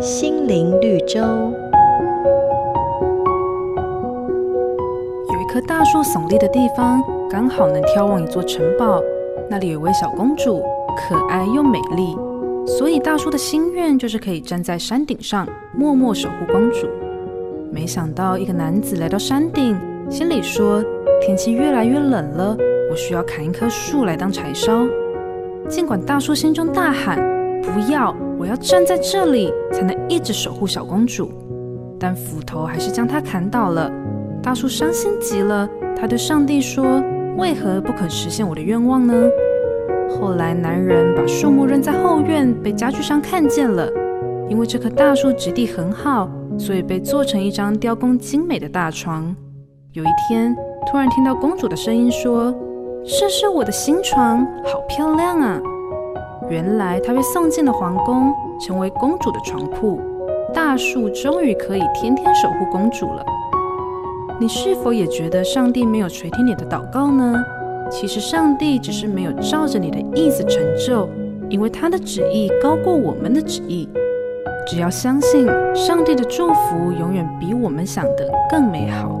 心灵绿洲。有一棵大树耸立的地方，刚好能眺望一座城堡。那里有位小公主，可爱又美丽，所以大叔的心愿就是可以站在山顶上，默默守护公主。没想到一个男子来到山顶，心里说：“天气越来越冷了，我需要砍一棵树来当柴烧。”尽管大叔心中大喊：“不要！我要站在这里，才能一直守护小公主。”但斧头还是将他砍倒了。大树伤心极了，他对上帝说：“为何不肯实现我的愿望呢？”后来，男人把树木扔在后院，被家具商看见了。因为这棵大树质地很好，所以被做成一张雕工精美的大床。有一天，突然听到公主的声音说。这是我的新床，好漂亮啊！原来她被送进了皇宫，成为公主的床铺。大树终于可以天天守护公主了。你是否也觉得上帝没有垂听你的祷告呢？其实上帝只是没有照着你的意思成就，因为他的旨意高过我们的旨意。只要相信，上帝的祝福永远比我们想的更美好。